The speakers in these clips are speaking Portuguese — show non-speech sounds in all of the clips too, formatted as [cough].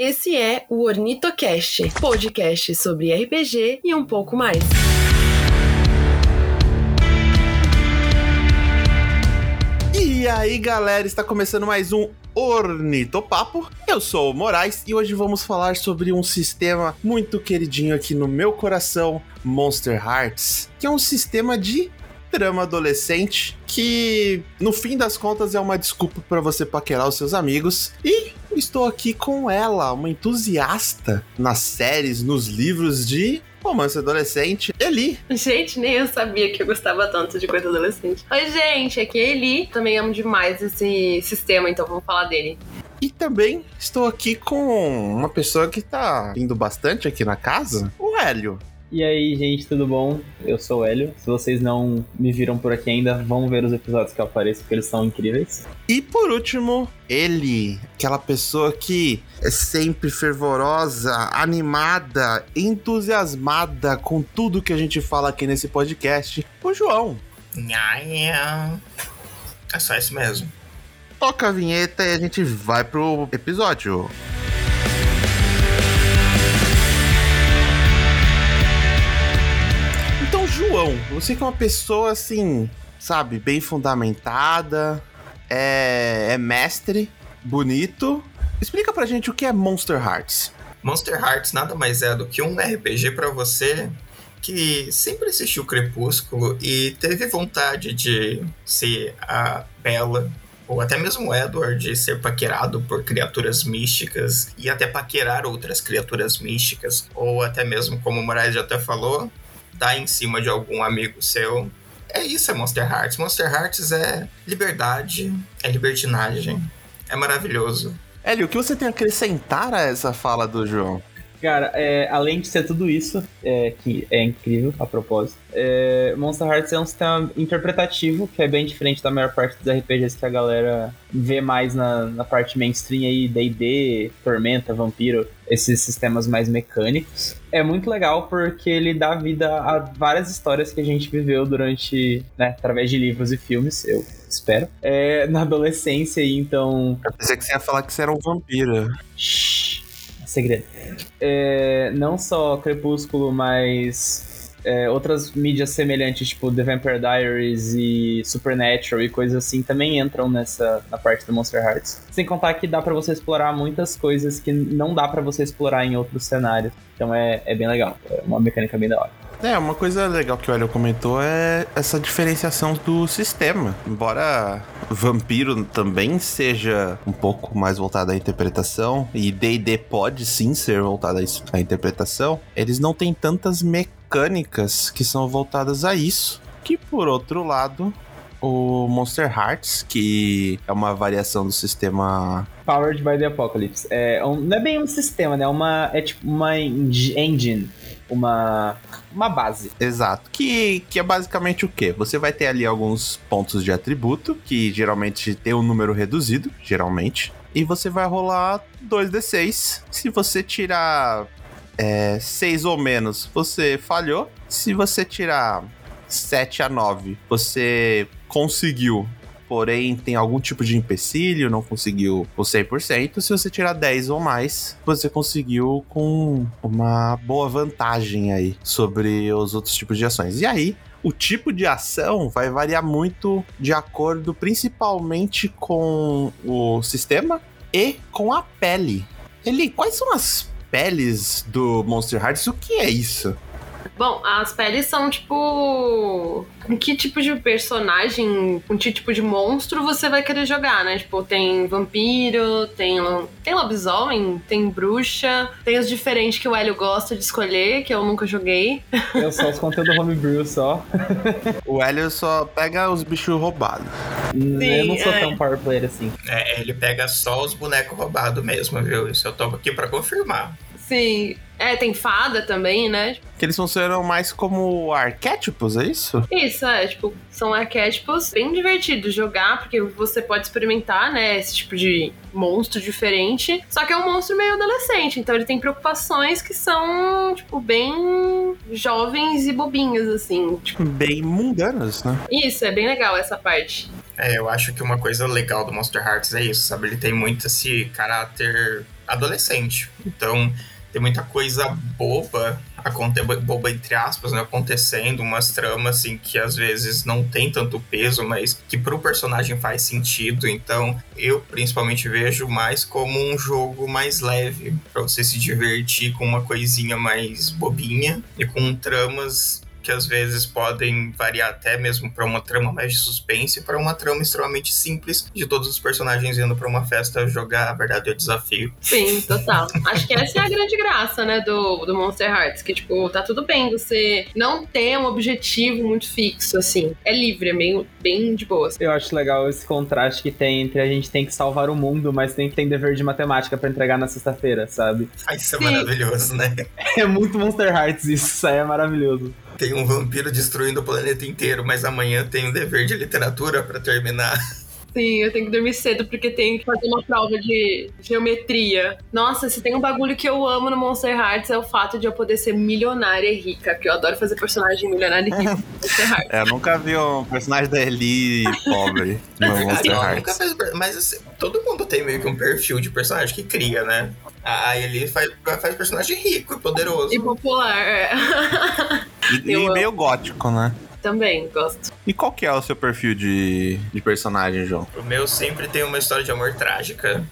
Esse é o Ornitocast, podcast sobre RPG e um pouco mais. E aí, galera, está começando mais um Ornitopapo. Eu sou o Moraes e hoje vamos falar sobre um sistema muito queridinho aqui no meu coração, Monster Hearts, que é um sistema de drama adolescente que, no fim das contas, é uma desculpa para você paquerar os seus amigos. E estou aqui com ela, uma entusiasta nas séries, nos livros de romance adolescente, Eli. Gente, nem eu sabia que eu gostava tanto de coisa adolescente. Oi, gente, aqui é Eli. Também amo demais esse sistema, então vamos falar dele. E também estou aqui com uma pessoa que tá indo bastante aqui na casa, o Hélio. E aí, gente, tudo bom? Eu sou o Hélio. Se vocês não me viram por aqui ainda, vão ver os episódios que eu apareço, porque eles são incríveis. E por último, ele, aquela pessoa que é sempre fervorosa, animada, entusiasmada com tudo que a gente fala aqui nesse podcast, o João. Nhaia. É só isso mesmo. Toca a vinheta e a gente vai pro episódio. Então, João, você que é uma pessoa assim, sabe, bem fundamentada, é, é mestre, bonito. Explica pra gente o que é Monster Hearts. Monster Hearts nada mais é do que um RPG pra você que sempre assistiu Crepúsculo e teve vontade de ser a Bella ou até mesmo o Edward ser paquerado por criaturas místicas e até paquerar outras criaturas místicas, ou até mesmo, como o Moraes já até falou, dar em cima de algum amigo seu. É isso, é Monster Hearts. Monster Hearts é liberdade, é libertinagem, é maravilhoso. Hélio, o que você tem a acrescentar a essa fala do João? Cara, é, além de ser tudo isso, é, que é incrível a propósito, é, Monster Hearts é um sistema interpretativo que é bem diferente da maior parte dos RPGs que a galera vê mais na, na parte mainstream aí, D&D, Tormenta, Vampiro, esses sistemas mais mecânicos. É muito legal porque ele dá vida a várias histórias que a gente viveu durante, né, através de livros e filmes, eu espero, é, na adolescência, e então... Eu pensei que você ia falar que você era um vampiro. Shhh, segredo. É, não só Crepúsculo, mas é, outras mídias semelhantes, tipo The Vampire Diaries e Supernatural e coisas assim, também entram nessa na parte do Monster Hearts. Sem contar que dá pra você explorar muitas coisas que não dá pra você explorar em outros cenários. Então é, é bem legal. É uma mecânica bem da hora. É, uma coisa legal que o Hélio comentou é essa diferenciação do sistema. Embora Vampiro também seja um pouco mais voltado à interpretação, e D&D pode sim ser voltado à interpretação, eles não têm tantas mecânicas que são voltadas a isso. Que, por outro lado, o Monster Hearts, que é uma variação do sistema Powered by the Apocalypse. É um, não é bem um sistema, né? É, uma, é tipo uma engine, uma, uma base. Exato. Que, que é basicamente o quê? Você vai ter ali alguns pontos de atributo, que geralmente tem um número reduzido, geralmente. E você vai rolar 2d6. Se você tirar é, 6 ou menos, você falhou. Se você tirar 7 a 9, você conseguiu. Porém, tem algum tipo de empecilho, não conseguiu o 100%. Se você tirar 10 ou mais, você conseguiu com uma boa vantagem aí sobre os outros tipos de ações. E aí, o tipo de ação vai variar muito de acordo principalmente com o sistema e com a pele. Ele, quais são as peles do Monster Hearts? O que é isso? Bom, as peles são tipo. Que tipo de personagem, com que tipo de monstro você vai querer jogar, né? Tipo, tem vampiro, tem, tem lobisomem, tem bruxa, tem os diferentes que o Hélio gosta de escolher, que eu nunca joguei. [laughs] Eu só os conteúdo homebrew só. O Hélio só pega os bichos roubados. eu não sou é. tão power player assim. É, ele pega só os bonecos roubados mesmo, viu? Isso eu tô aqui pra confirmar. Sim. É, tem fada também, né? Que eles funcionam mais como arquétipos, é isso? Isso, é, tipo, são arquétipos bem divertidos de jogar, porque você pode experimentar, né, esse tipo de monstro diferente. Só que é um monstro meio adolescente, então ele tem preocupações que são, tipo, bem jovens e bobinhas, assim. Tipo, Bem mundanos, né? isso, é bem legal essa parte. É, eu acho que uma coisa legal do Monster Hearts é isso, sabe? Ele tem muito esse caráter adolescente. Então, tem muita coisa boba, boba entre aspas, né, acontecendo, umas tramas assim que às vezes não tem tanto peso, mas que pro personagem faz sentido. Então, eu principalmente vejo mais como um jogo mais leve, para você se divertir com uma coisinha mais bobinha e com tramas que às vezes podem variar até mesmo para uma trama mais de suspense, para uma trama extremamente simples de todos os personagens indo para uma festa jogar a verdade é o desafio. Sim, total. Acho que essa é a grande graça, né, do, do Monster Hearts, que tipo, tá tudo bem você não ter um objetivo muito fixo assim. É livre, é meio bem de boa. Eu acho legal esse contraste que tem entre a gente tem que salvar o mundo, mas tem que ter dever de matemática para entregar na sexta-feira, sabe? Ah, isso é Sim. maravilhoso, né? [laughs] É muito Monster Hearts isso, isso aí é maravilhoso tem um vampiro destruindo o planeta inteiro, mas amanhã tem um dever de literatura para terminar. Sim, eu tenho que dormir cedo porque tenho que fazer uma prova de geometria. Nossa, se tem um bagulho que eu amo no Monster Hearts é o fato de eu poder ser milionária e rica, que eu adoro fazer personagem milionária e rica no Monster [laughs] Hearts. É, eu nunca vi um personagem da Eli pobre no Monster Hearts. Fez, mas assim, todo mundo tem meio que um perfil de personagem que cria, né? A Eli faz, faz personagem rico e poderoso. E popular, é. [laughs] E, e meio gótico, né? Também, gosto. E qual que é o seu perfil de, de personagem, João? O meu sempre tem uma história de amor trágica.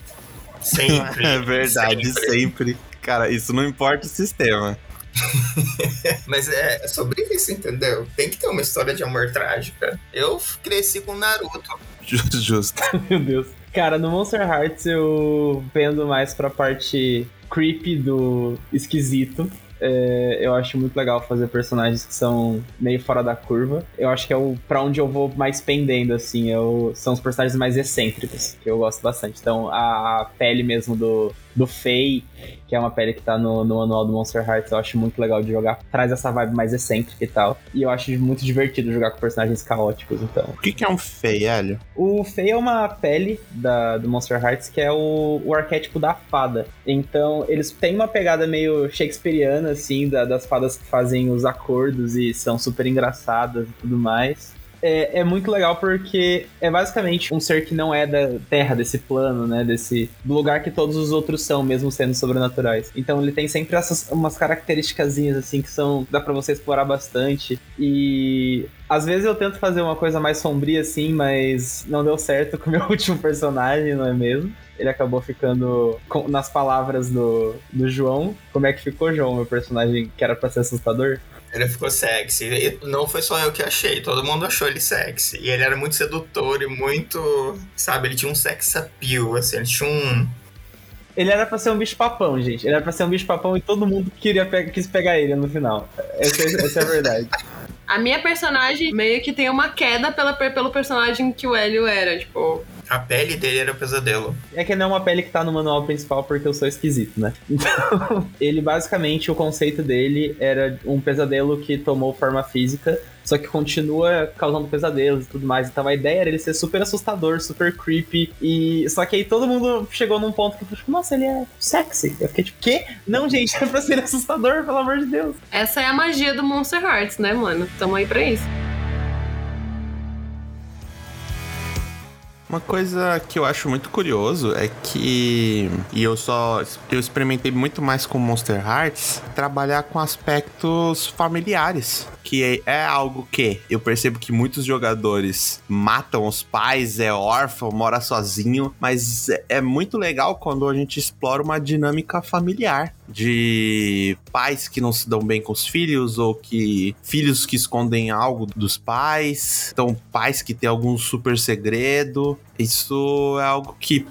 Sempre. [laughs] é verdade, sempre. sempre. Cara, isso não importa o sistema. [laughs] Mas é sobre isso, entendeu? Tem que ter uma história de amor trágica. Eu cresci com Naruto. Justo, justo. [laughs] Meu Deus. Cara, no Monster Hearts eu vendo mais pra parte creepy do esquisito. É, eu acho muito legal fazer personagens que são meio fora da curva. Eu acho que é o para onde eu vou mais pendendo, assim. Eu, são os personagens mais excêntricos, que eu gosto bastante. Então, a, a pele mesmo do, do Faye, que é uma pele que tá no, no manual do Monster Hearts, eu acho muito legal de jogar. Traz essa vibe mais excêntrica e tal. E eu acho muito divertido jogar com personagens caóticos, então. O que, que é um Faye, Hélio? O Faye é uma pele da, do Monster Hearts que é o, o arquétipo da fada. Então, eles têm uma pegada meio shakespeariana, assim, da, das fadas que fazem os acordos e são super engraçadas e tudo mais é, é, muito legal porque é basicamente um ser que não é da Terra, desse plano, né? Desse lugar que todos os outros são, mesmo sendo sobrenaturais. Então ele tem sempre essas umas características assim que são dá para você explorar bastante e às vezes eu tento fazer uma coisa mais sombria assim, mas não deu certo [laughs] com o meu último personagem, não é mesmo? Ele acabou ficando com, nas palavras do, do João. Como é que ficou, João, meu personagem que era pra ser assustador? Ele ficou sexy. E não foi só eu que achei, todo mundo achou ele sexy. E ele era muito sedutor e muito. Sabe, ele tinha um sex appeal, assim, ele tinha um. Ele era pra ser um bicho-papão, gente. Ele era pra ser um bicho-papão e todo mundo queria pe quis pegar ele no final. Essa, essa é a verdade. A minha personagem meio que tem uma queda pela, pelo personagem que o Hélio era, tipo. A pele dele era o pesadelo. É que não é uma pele que tá no manual principal porque eu sou esquisito, né? [laughs] Então, ele basicamente, o conceito dele era um pesadelo que tomou forma física, só que continua causando pesadelos e tudo mais. Então a ideia era ele ser super assustador, super creepy. E só que aí todo mundo chegou num ponto que eu falei, tipo, nossa, ele é sexy. Eu fiquei tipo, quê? Não, gente, é pra ser assustador, pelo amor de Deus. Essa é a magia do Monster Hearts, né, mano? Tamo aí pra isso. Uma coisa que eu acho muito curioso é que e eu só eu experimentei muito mais com Monster Hearts trabalhar com aspectos familiares que é algo que eu percebo que muitos jogadores matam os pais, é órfão, mora sozinho, mas é muito legal quando a gente explora uma dinâmica familiar de pais que não se dão bem com os filhos ou que filhos que escondem algo dos pais, então pais que têm algum super segredo. Isso é algo que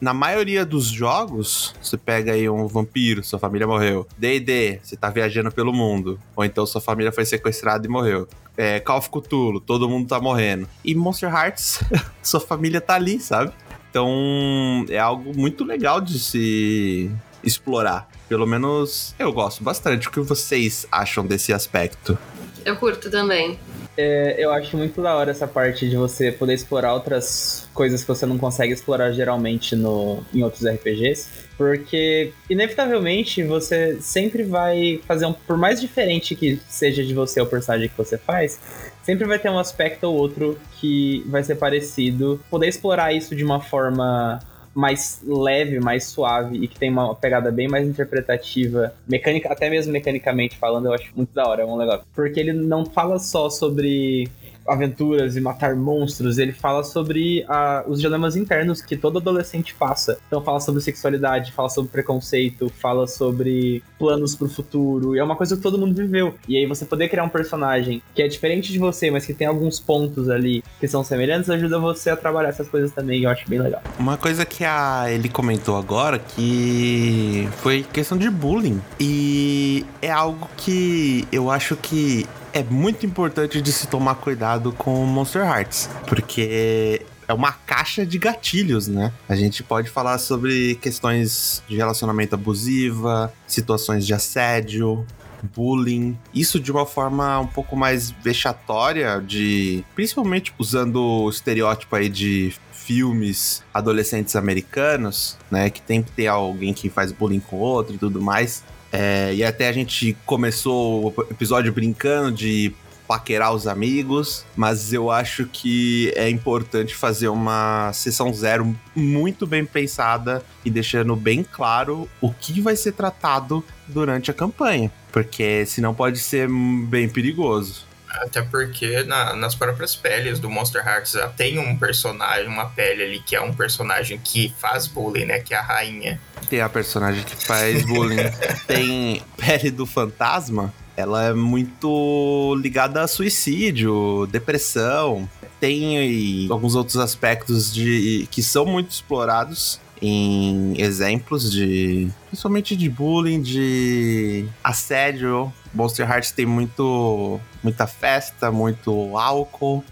na maioria dos jogos, você pega aí um vampiro, sua família morreu. D&D, você tá viajando pelo mundo. Ou então sua família foi sequestrada e morreu. É, Call of Cthulhu, todo mundo tá morrendo. E Monster Hearts, [laughs] sua família tá ali, sabe? Então, é algo muito legal de se explorar. Pelo menos eu gosto bastante. O que vocês acham desse aspecto? Eu curto também. É, eu acho muito da hora essa parte de você poder explorar outras coisas que você não consegue explorar geralmente no, em outros RPGs. Porque, inevitavelmente, você sempre vai fazer um. Por mais diferente que seja de você o personagem que você faz, sempre vai ter um aspecto ou outro que vai ser parecido. Poder explorar isso de uma forma mais leve, mais suave e que tem uma pegada bem mais interpretativa, mecânica, até mesmo mecanicamente falando, eu acho muito da hora, é um legal. Porque ele não fala só sobre aventuras e matar monstros, ele fala sobre a, os dilemas internos que todo adolescente passa. Então fala sobre sexualidade, fala sobre preconceito, fala sobre planos pro futuro, e é uma coisa que todo mundo viveu. E aí você poder criar um personagem que é diferente de você, mas que tem alguns pontos ali que são semelhantes, ajuda você a trabalhar essas coisas também, eu acho bem legal. Uma coisa que a ele comentou agora que foi questão de bullying. E é algo que eu acho que é muito importante de se tomar cuidado com Monster Hearts, porque é uma caixa de gatilhos, né? A gente pode falar sobre questões de relacionamento abusiva, situações de assédio, bullying, isso de uma forma um pouco mais vexatória, de principalmente usando o estereótipo aí de filmes adolescentes americanos, né, que tem que ter alguém que faz bullying com outro e tudo mais. É, e até a gente começou o episódio brincando de paquerar os amigos, mas eu acho que é importante fazer uma sessão zero muito bem pensada e deixando bem claro o que vai ser tratado durante a campanha, porque senão pode ser bem perigoso. Até porque na, nas próprias peles do Monster Hearts já tem um personagem, uma pele ali que é um personagem que faz bullying, né? Que é a rainha. Tem a personagem que faz bullying. [laughs] tem pele do fantasma. Ela é muito ligada a suicídio, depressão. Tem alguns outros aspectos de que são muito explorados em exemplos de. principalmente de bullying, de assédio. Monster Hearts tem muito. muita festa, muito álcool.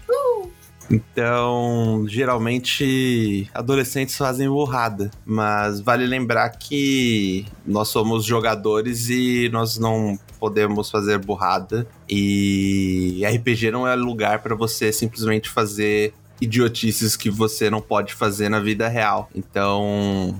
Então, geralmente, adolescentes fazem burrada. Mas vale lembrar que nós somos jogadores e nós não podemos fazer burrada. E RPG não é lugar para você simplesmente fazer idiotices que você não pode fazer na vida real. Então,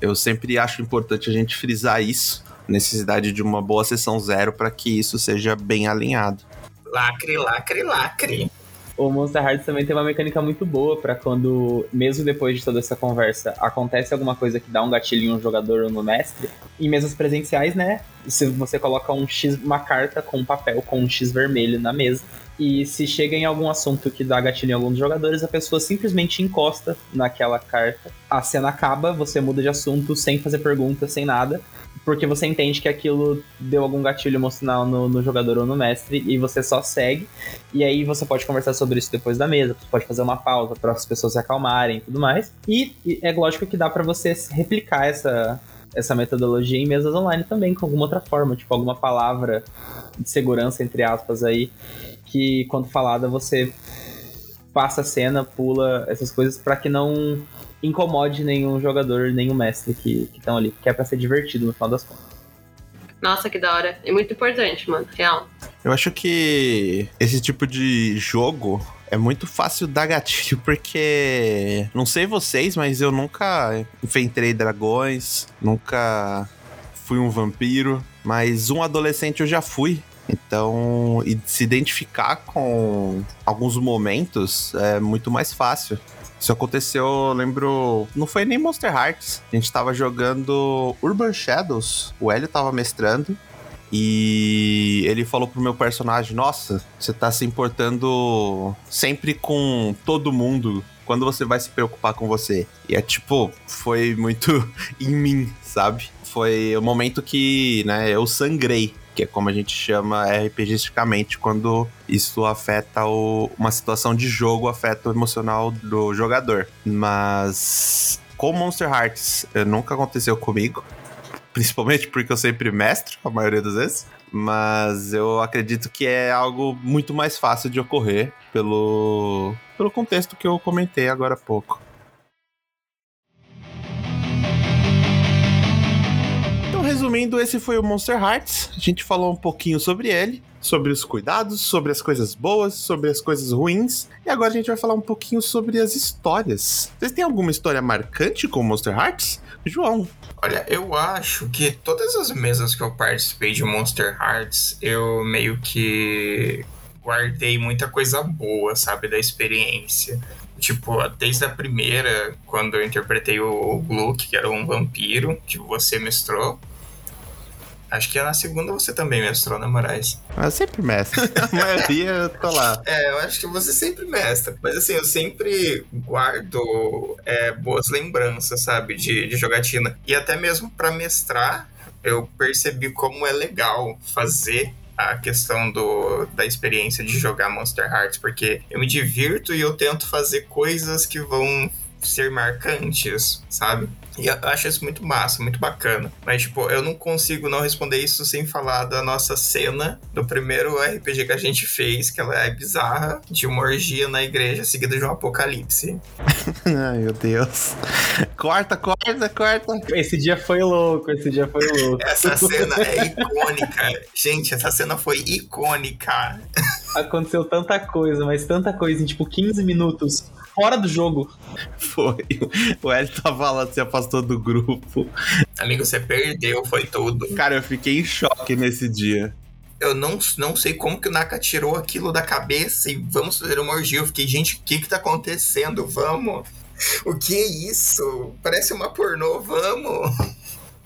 eu sempre acho importante a gente frisar isso, necessidade de uma boa sessão zero para que isso seja bem alinhado. Lacre, lacre, lacre. O Monster Hearts também tem uma mecânica muito boa para quando, mesmo depois de toda essa conversa, acontece alguma coisa que dá um gatilho no jogador ou no mestre. Em mesas presenciais, né? Se você coloca um X, uma carta com um papel com um X vermelho na mesa, e se chega em algum assunto que dá gatilho em alguns jogadores, a pessoa simplesmente encosta naquela carta. A cena acaba, você muda de assunto sem fazer pergunta, sem nada, porque você entende que aquilo deu algum gatilho emocional no, no, jogador ou no mestre e você só segue. E aí você pode conversar sobre isso depois da mesa, você pode fazer uma pausa para as pessoas se acalmarem e tudo mais. E, e é lógico que dá para você replicar essa essa metodologia em mesas online também, com alguma outra forma, tipo alguma palavra de segurança, entre aspas, aí, que quando falada você passa a cena, pula essas coisas para que não incomode nenhum jogador, nenhum mestre que estão ali, que é pra ser divertido no final das contas. Nossa, que da hora. É muito importante, mano. Real. Eu acho que esse tipo de jogo é muito fácil dar gatilho, porque. Não sei vocês, mas eu nunca enfrentei dragões, nunca fui um vampiro, mas um adolescente eu já fui. Então, se identificar com alguns momentos é muito mais fácil. Isso aconteceu, eu lembro. Não foi nem Monster Hearts. A gente tava jogando Urban Shadows. O Hélio tava mestrando. E ele falou pro meu personagem: Nossa, você tá se importando sempre com todo mundo. Quando você vai se preocupar com você? E é tipo, foi muito [laughs] em mim, sabe? Foi o momento que, né, eu sangrei que é como a gente chama RPGisticamente quando isso afeta o, uma situação de jogo, afeta o emocional do jogador. Mas com Monster Hearts nunca aconteceu comigo, [laughs] principalmente porque eu sempre mestro a maioria das vezes. Mas eu acredito que é algo muito mais fácil de ocorrer pelo, pelo contexto que eu comentei agora há pouco. Resumindo, esse foi o Monster Hearts. A gente falou um pouquinho sobre ele, sobre os cuidados, sobre as coisas boas, sobre as coisas ruins. E agora a gente vai falar um pouquinho sobre as histórias. Vocês têm alguma história marcante com Monster Hearts? João. Olha, eu acho que todas as mesas que eu participei de Monster Hearts, eu meio que guardei muita coisa boa, sabe, da experiência. Tipo, desde a primeira, quando eu interpretei o Gluck, que era um vampiro, que você mestrou. Acho que na segunda você também mestrou, né, Moraes? Eu sempre mestre. [laughs] A maioria eu tô lá. É, eu acho que você sempre mestra. Mas assim, eu sempre guardo é, boas lembranças, sabe, de, de jogatina. E até mesmo para mestrar, eu percebi como é legal fazer a questão do, da experiência de jogar Monster Hearts, porque eu me divirto e eu tento fazer coisas que vão ser marcantes, sabe? E eu acho isso muito massa, muito bacana. Mas, tipo, eu não consigo não responder isso sem falar da nossa cena do primeiro RPG que a gente fez, que ela é bizarra, de uma orgia na igreja seguida de um apocalipse. [laughs] Ai, meu Deus. Corta, corta, corta. Esse dia foi louco, esse dia foi louco. Essa cena é [laughs] icônica. Gente, essa cena foi icônica. Aconteceu tanta coisa, mas tanta coisa em, tipo, 15 minutos fora do jogo. Foi. O Hélio tava lá, se afastou do grupo. Amigo, você perdeu, foi tudo. Cara, eu fiquei em choque nesse dia. Eu não, não sei como que o Naka tirou aquilo da cabeça e vamos fazer uma orgia. Eu fiquei, gente, o que que tá acontecendo? Vamos. O que é isso? Parece uma pornô, vamos.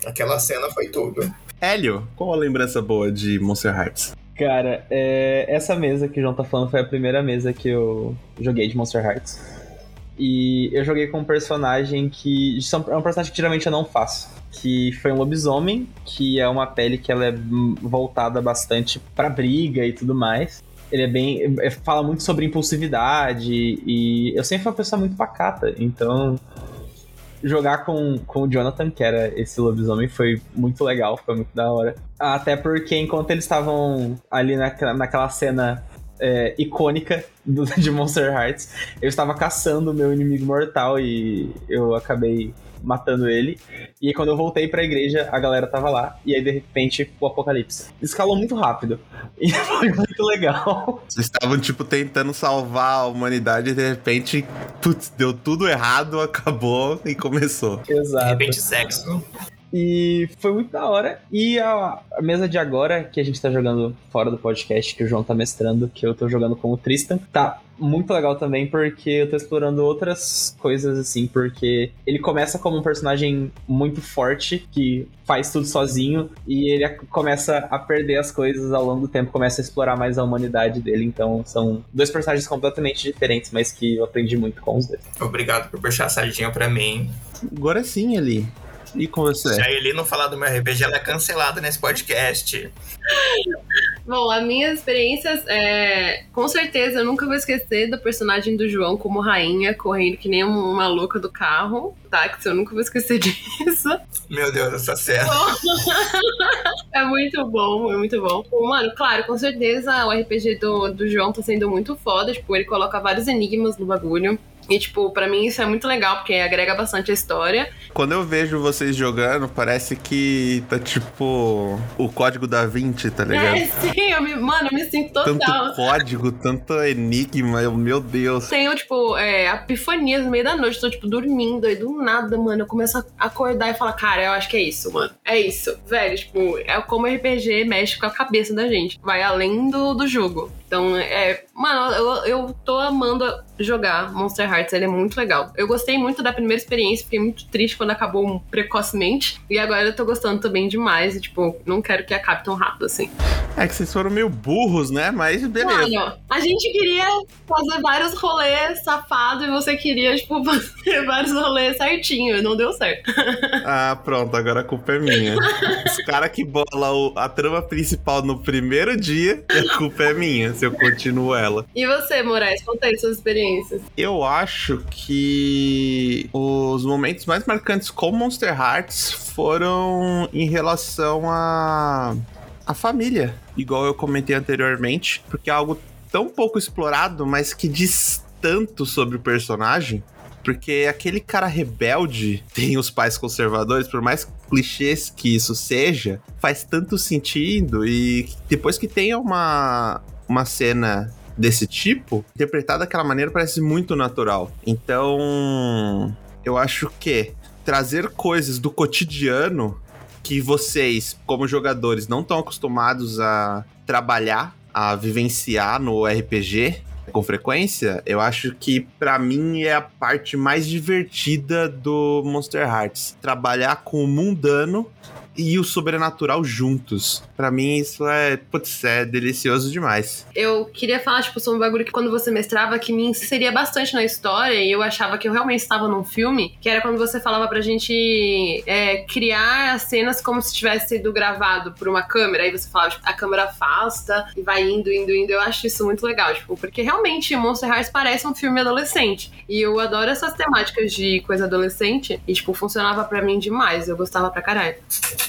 Aquela cena foi tudo. Hélio, qual a lembrança boa de Monster Hearts? Cara, é, essa mesa que o João tá falando foi a primeira mesa que eu joguei de Monster Hearts. E eu joguei com um personagem que. É um personagem que geralmente eu não faço. Que foi um lobisomem, que é uma pele que ela é voltada bastante pra briga e tudo mais. Ele é bem. fala muito sobre impulsividade. E eu sempre fui uma pessoa muito pacata. Então. Jogar com, com o Jonathan, que era esse lobisomem, foi muito legal, foi muito da hora. Até porque enquanto eles estavam ali naquela, naquela cena é, icônica do, [laughs] de Monster Hearts. Eu estava caçando o meu inimigo mortal e eu acabei matando ele. E aí, quando eu voltei pra igreja, a galera tava lá. E aí, de repente, o apocalipse. Escalou muito rápido. [laughs] E foi muito legal. Vocês estavam, tipo, tentando salvar a humanidade e de repente, putz, deu tudo errado, acabou e começou. Exato. De repente, sexo. E foi muito da hora. E a, a, mesa de agora, que a gente tá jogando fora do podcast, que o João tá mestrando, que eu tô jogando com o Tristan, tá muito legal também, porque eu tô explorando outras coisas, assim, porque ele começa como um personagem muito forte, que faz tudo sozinho, e ele começa a perder as coisas ao longo do tempo, começa a explorar mais a humanidade dele. Então, são dois personagens completamente diferentes, mas que eu aprendi muito com os dois. Obrigado por puxar a sardinha pra mim. Agora sim, ali. E com você? Se a Eli não falar do meu RPG, ela é cancelada nesse podcast. Bom, as minhas experiências, é, com certeza, eu nunca vou esquecer do personagem do João como rainha, correndo que nem uma louca do carro, táxi, eu nunca vou esquecer [laughs] disso. Meu Deus, essa cena. [laughs] é muito bom, é muito bom. Mano, claro, com certeza o RPG do, do João tá sendo muito foda, tipo, ele coloca vários enigmas no bagulho. E, tipo, pra mim isso é muito legal, porque agrega bastante a história. Quando eu vejo vocês jogando, parece que tá tipo o código da 20, tá ligado? É, sim, eu me, mano, eu me sinto total. Tanto código, tanto enigma, meu Deus. Tenho, tipo, é, epifanias no meio da noite, tô, tipo, dormindo, e do nada, mano, eu começo a acordar e falar, cara, eu acho que é isso, mano. É isso. Velho, tipo, é como RPG mexe com a cabeça da gente. Vai além do, do jogo. Então, é. Mano, eu, eu tô amando jogar Monster Hearts, ele é muito legal. Eu gostei muito da primeira experiência, fiquei muito triste quando acabou precocemente. E agora eu tô gostando também demais. E, tipo, não quero que acabe tão rápido assim. É que vocês foram meio burros, né? Mas beleza. Mano, a gente queria fazer vários rolês safados e você queria, tipo, [laughs] fazer vários rolês certinho. Não deu certo. [laughs] ah, pronto, agora a culpa é minha. Os caras que bolam a trama principal no primeiro dia, a culpa é minha se eu continuo ela. E você, Moraes, conta aí suas experiências. Eu acho que os momentos mais marcantes com Monster Hearts foram em relação a a família, igual eu comentei anteriormente, porque é algo tão pouco explorado, mas que diz tanto sobre o personagem. porque aquele cara rebelde [laughs] tem os pais conservadores, por mais clichês que isso seja, faz tanto sentido e depois que tem uma, uma cena desse tipo, interpretar daquela maneira parece muito natural. Então, eu acho que trazer coisas do cotidiano que vocês, como jogadores, não estão acostumados a trabalhar, a vivenciar no RPG com frequência, eu acho que para mim é a parte mais divertida do Monster Hearts. Trabalhar com o mundano e o sobrenatural juntos. Para mim, isso é, putz, é delicioso demais. Eu queria falar, tipo, sobre um bagulho que quando você mestrava, que me inseria bastante na história e eu achava que eu realmente estava num filme, que era quando você falava pra gente é, criar as cenas como se tivesse sido gravado por uma câmera. Aí você falava, tipo, a câmera afasta e vai indo, indo, indo. Eu acho isso muito legal, tipo, porque realmente Monster Hearts parece um filme adolescente. E eu adoro essas temáticas de coisa adolescente e, tipo, funcionava para mim demais. Eu gostava pra caralho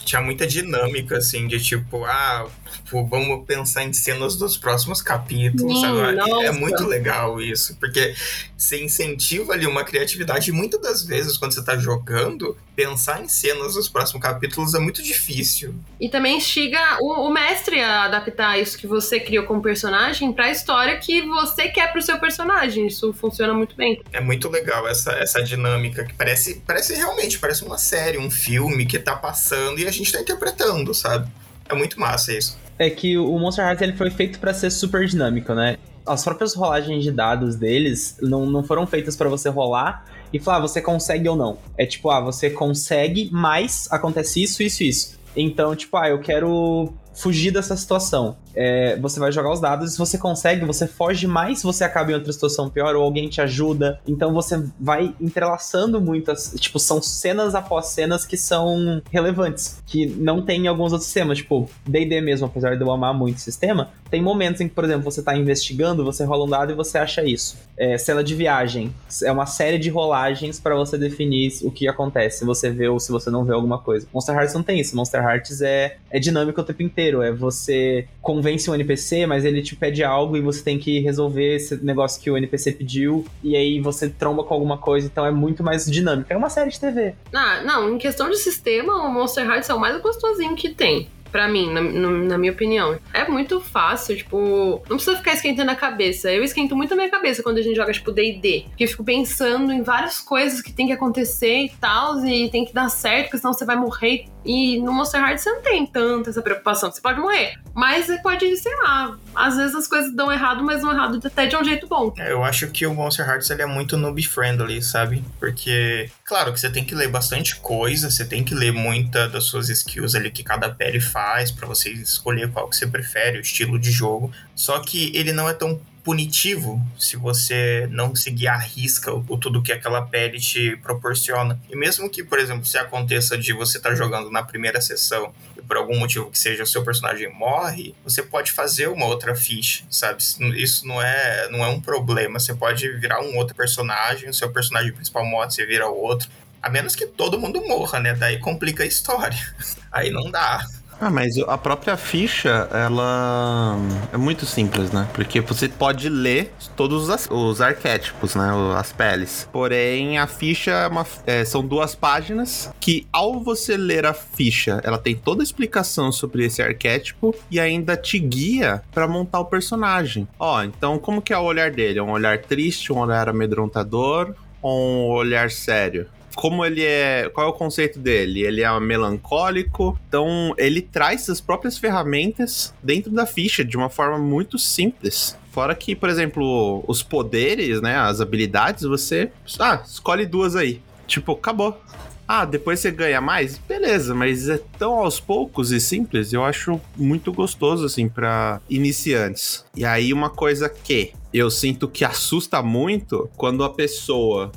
tinha muita dinâmica, assim, de tipo, ah, tipo, vamos pensar em cenas dos próximos capítulos, Sim, sabe? nossa. É muito legal isso, porque você incentiva ali uma criatividade. E muitas das vezes, quando você tá jogando, pensar em cenas dos próximos capítulos é muito difícil. E também instiga o, o mestre a adaptar isso que você criou como personagem pra história que você quer pro seu personagem. Isso funciona muito bem. É muito legal essa, essa dinâmica que parece, parece realmente, parece uma série, um filme que tá passando e a gente tá interpretando, sabe? É muito massa isso. É que o Monster Hearts ele foi feito pra ser super dinâmico, né? As próprias rolagens de dados deles não, não foram feitas pra você rolar e falar, ah, você consegue ou não. É tipo, ah, você consegue, mas acontece isso, isso, isso. Então, tipo, ah, eu quero fugir dessa situação. É, você vai jogar os dados, se você consegue, você foge mais, você acaba em outra situação pior, ou alguém te ajuda. Então você vai entrelaçando muitas. Tipo, são cenas após cenas que são relevantes, que não tem em alguns outros sistemas. Tipo, DD mesmo, apesar de eu amar muito o sistema, tem momentos em que, por exemplo, você tá investigando, você rola um dado e você acha isso. É, cena de viagem. É uma série de rolagens para você definir o que acontece, se você vê ou se você não vê alguma coisa. Monster Hearts não tem isso. Monster Hearts é, é dinâmico o tempo inteiro. É você convence um NPC, mas ele te pede algo e você tem que resolver esse negócio que o NPC pediu, e aí você tromba com alguma coisa, então é muito mais dinâmico. É uma série de TV. Ah, não, em questão de sistema, o Monster Hearts é o mais gostosinho que tem. Pra mim, na, na minha opinião. É muito fácil, tipo, não precisa ficar esquentando a cabeça. Eu esquento muito a minha cabeça quando a gente joga, tipo, DD. Porque eu fico pensando em várias coisas que tem que acontecer e tal, e tem que dar certo, porque senão você vai morrer. E no Monster Hearts você não tem tanta essa preocupação. Você pode morrer. Mas você pode, sei lá, às vezes as coisas dão errado, mas dão errado até de um jeito bom. É, Eu acho que o Monster Hearts ele é muito noob friendly, sabe? Porque, claro que você tem que ler bastante coisa, você tem que ler muita das suas skills ali que cada pele faz pra você escolher qual que você prefere, o estilo de jogo. Só que ele não é tão punitivo se você não seguir à risca o, tudo que aquela pele te proporciona. E mesmo que, por exemplo, se aconteça de você estar jogando na primeira sessão e por algum motivo que seja o seu personagem morre, você pode fazer uma outra ficha, sabe? Isso não é, não é um problema. Você pode virar um outro personagem, o seu personagem principal morre, você vira outro. A menos que todo mundo morra, né? Daí complica a história. [laughs] Aí não dá. Ah, mas a própria ficha, ela é muito simples, né? Porque você pode ler todos os, os arquétipos, né? As peles. Porém, a ficha é uma- é, são duas páginas que, ao você ler a ficha, ela tem toda a explicação sobre esse arquétipo e ainda te guia pra montar o personagem. Ó, então como que é o olhar dele? É um olhar triste, um olhar amedrontador ou um olhar sério? Como ele é. Qual é o conceito dele? Ele é melancólico. Então, ele traz as próprias ferramentas dentro da ficha de uma forma muito simples. Fora que, por exemplo, os poderes, né? As habilidades, você. Ah, escolhe duas aí. Tipo, acabou. Ah, depois você ganha mais? Beleza, mas é tão aos poucos e simples, eu acho muito gostoso, assim, pra iniciantes. E aí, uma coisa que eu sinto que assusta muito quando a pessoa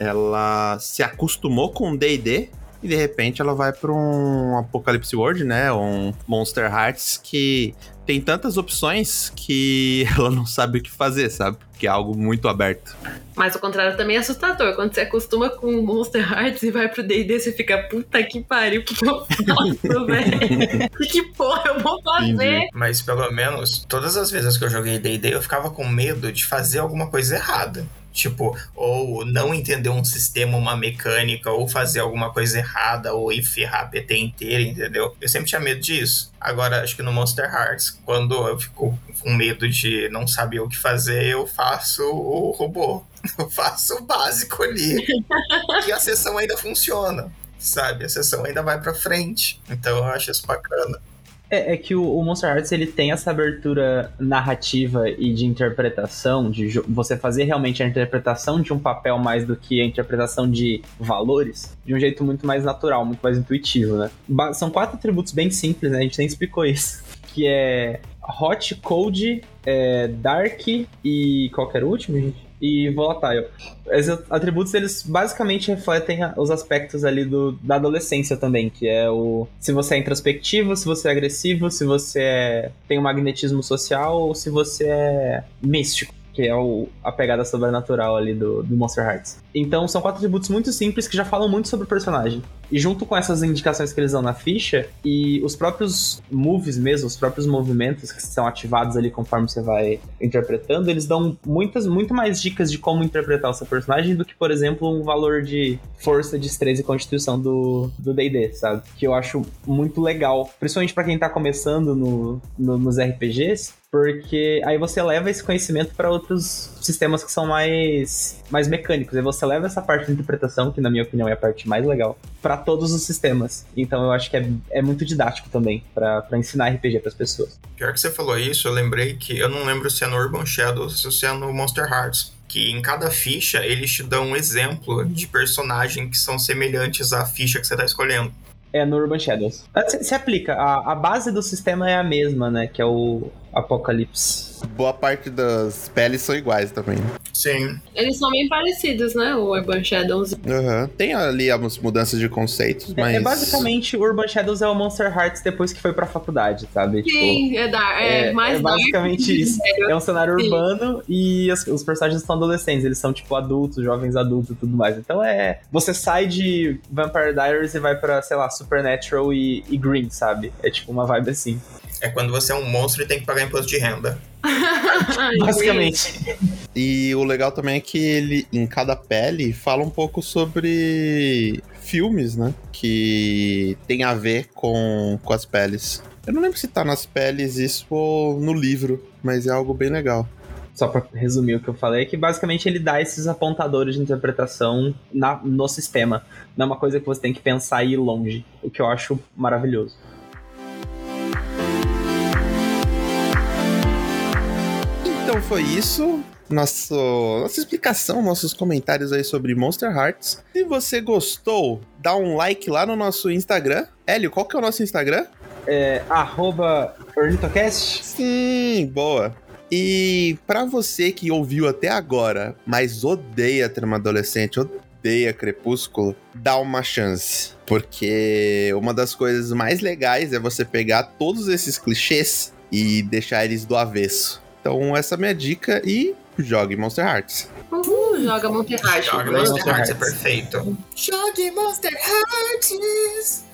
ela se acostumou com D&D e de repente ela vai para um Apocalypse World, né, um Monster Hearts que tem tantas opções que [laughs] ela não sabe o que fazer, sabe? Que é algo muito aberto. Mas o contrário também é assustador. Quando você acostuma com o Monster Hearts e vai pro D&D, você fica, puta que pariu, o que que eu faço, [laughs] velho? Que, que porra eu vou fazer? Entendi. Mas pelo menos, todas as vezes que eu joguei D&D, eu ficava com medo de fazer alguma coisa errada. Tipo, ou não entender um sistema, uma mecânica, ou fazer alguma coisa errada, ou ir ferrar a PT inteira, entendeu? Eu sempre tinha medo disso. Agora, acho que no Monster Hearts, quando eu fico com medo de não saber o que fazer, eu faço o robô. [laughs] Eu faço o básico ali. [laughs] e a sessão ainda funciona, sabe? A sessão ainda vai pra frente. Então eu acho isso bacana. É, é que o, o, Monster Hearts ele tem essa abertura narrativa e de interpretação, de você fazer realmente a interpretação de um papel mais do que a interpretação de valores, de um jeito muito mais natural, muito mais intuitivo, né? Ba são quatro atributos bem simples, né? A gente nem explicou isso. [laughs] Que é Hot, Cold, é, Dark e qualquer último, gente? E volatile. Esses atributos, eles basicamente refletem os aspectos ali do, da adolescência também, que é o se você é introspectivo, se você é agressivo, se você é, tem um magnetismo social ou se você é místico que é o, a pegada sobrenatural ali do, do Monster Hearts. Então são quatro atributos muito simples que já falam muito sobre o personagem. E junto com essas indicações que eles dão na ficha, e os próprios moves mesmo, os próprios movimentos que são ativados ali conforme você vai interpretando, eles dão muitas, muito mais dicas de como interpretar o seu personagem do que, por exemplo, um valor de força, destreza e constituição do D&D, sabe? Que eu acho muito legal, principalmente para quem tá começando no, no, nos RPGs, porque aí você leva esse conhecimento para outros sistemas que são mais, mais mecânicos. E você leva essa parte de interpretação, que na minha opinião é a parte mais legal, para todos os sistemas. Então eu acho que é, é muito didático também para ensinar RPG para as pessoas. Pior que você falou isso, eu lembrei que eu não lembro se é no Urban Shadows ou se é no Monster Hearts. Que em cada ficha eles te dão um exemplo de personagem que são semelhantes à ficha que você está escolhendo. É no Urban Shadows. Se, aplica, a, a base do sistema é a mesma, né? Que é o Apocalipse boa parte das peles são iguais também. Sim. Eles são bem parecidos, né? O Urban Shadows. Uhum. Tem ali algumas mudanças de conceitos, mas. É, é, basicamente o Urban Shadows é o Monster Hearts depois que foi pra faculdade, sabe? Sim, tipo, é, dar, é, é, mais É basicamente isso. É um cenário Sim. urbano e os, os personagens são adolescentes, eles são tipo adultos, jovens adultos e tudo mais. Então é. Você sai de Vampire Diaries e vai pra, sei lá, Supernatural e, e Green, sabe? É tipo uma vibe assim. É quando você é um monstro e tem que pagar imposto de renda. [laughs] Basicamente. E o legal também é que ele, em cada pele, fala um pouco sobre filmes, né? Que tem a ver com, com as peles. Eu não lembro se tá nas peles isso ou no livro, mas é algo bem legal só para resumir o que eu falei, é que basicamente ele dá esses apontadores de interpretação na, no sistema. Não é uma coisa que você tem que pensar e ir longe, o que eu acho maravilhoso. Então foi isso. Nosso, nossa explicação, nossos comentários aí sobre Monster Hearts. Se você gostou, dá um like lá no nosso Instagram. Hélio, qual que é o nosso Instagram? É arroba Ornitocast. Sim, boa. E para você que ouviu até agora, mas odeia Trama Adolescente, odeia Crepúsculo, dá uma chance. Porque uma das coisas mais legais é você pegar todos esses clichês e deixar eles do avesso. Então, essa é a minha dica e jogue Monster Hearts. Uhul, joga Monster Hearts. Joga Monster, Monster Hearts, é perfeito. Jogue Monster Hearts!